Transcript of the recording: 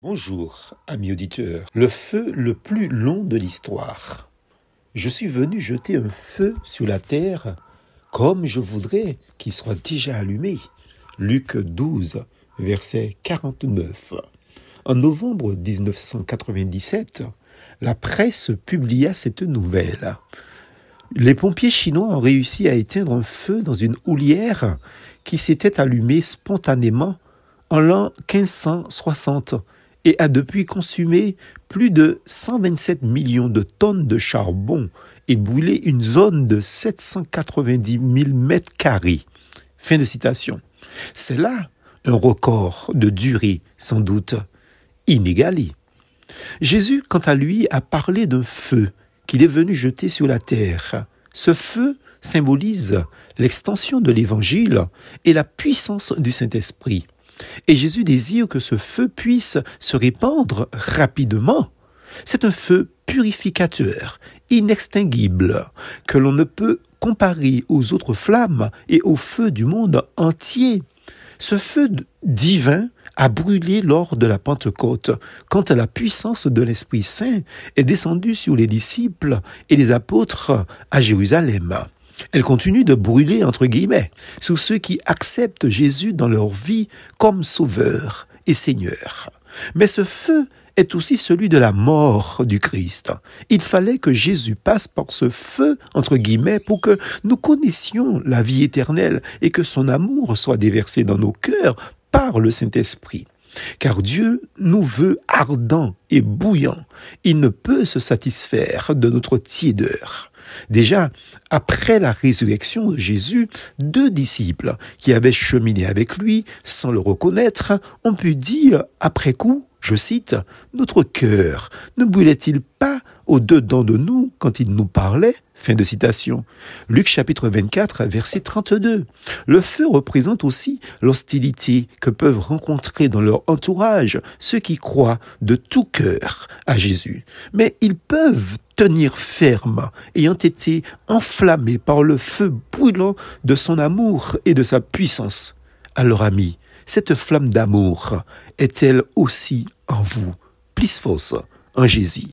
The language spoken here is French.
Bonjour, amis auditeurs. Le feu le plus long de l'histoire. Je suis venu jeter un feu sur la terre comme je voudrais qu'il soit déjà allumé. Luc 12, verset 49. En novembre 1997, la presse publia cette nouvelle. Les pompiers chinois ont réussi à éteindre un feu dans une houlière qui s'était allumée spontanément en l'an 1560 et a depuis consumé plus de 127 millions de tonnes de charbon et brûlé une zone de 790 000 mètres carrés. Fin de citation. C'est là un record de durée, sans doute, inégalé. Jésus, quant à lui, a parlé d'un feu qu'il est venu jeter sur la terre. Ce feu symbolise l'extension de l'Évangile et la puissance du Saint-Esprit. Et Jésus désire que ce feu puisse se répandre rapidement. C'est un feu purificateur, inextinguible, que l'on ne peut comparer aux autres flammes et au feu du monde entier. Ce feu divin a brûlé lors de la Pentecôte, quand la puissance de l'Esprit Saint est descendue sur les disciples et les apôtres à Jérusalem. Elle continue de brûler, entre guillemets, sous ceux qui acceptent Jésus dans leur vie comme sauveur et Seigneur. Mais ce feu est aussi celui de la mort du Christ. Il fallait que Jésus passe par ce feu, entre guillemets, pour que nous connaissions la vie éternelle et que son amour soit déversé dans nos cœurs par le Saint-Esprit. Car Dieu nous veut ardents et bouillants. Il ne peut se satisfaire de notre tiédeur. Déjà, après la résurrection de Jésus, deux disciples qui avaient cheminé avec lui sans le reconnaître ont pu dire après coup, je cite, Notre cœur ne brûlait-il pas au-dedans de nous quand il nous parlait Fin de citation. Luc chapitre 24, verset 32. Le feu représente aussi l'hostilité que peuvent rencontrer dans leur entourage ceux qui croient de tout cœur à Jésus. Mais ils peuvent tenir ferme, ayant été enflammés par le feu brûlant de son amour et de sa puissance. Alors amis, cette flamme d'amour est-elle aussi en vous? Plus force en Jésus?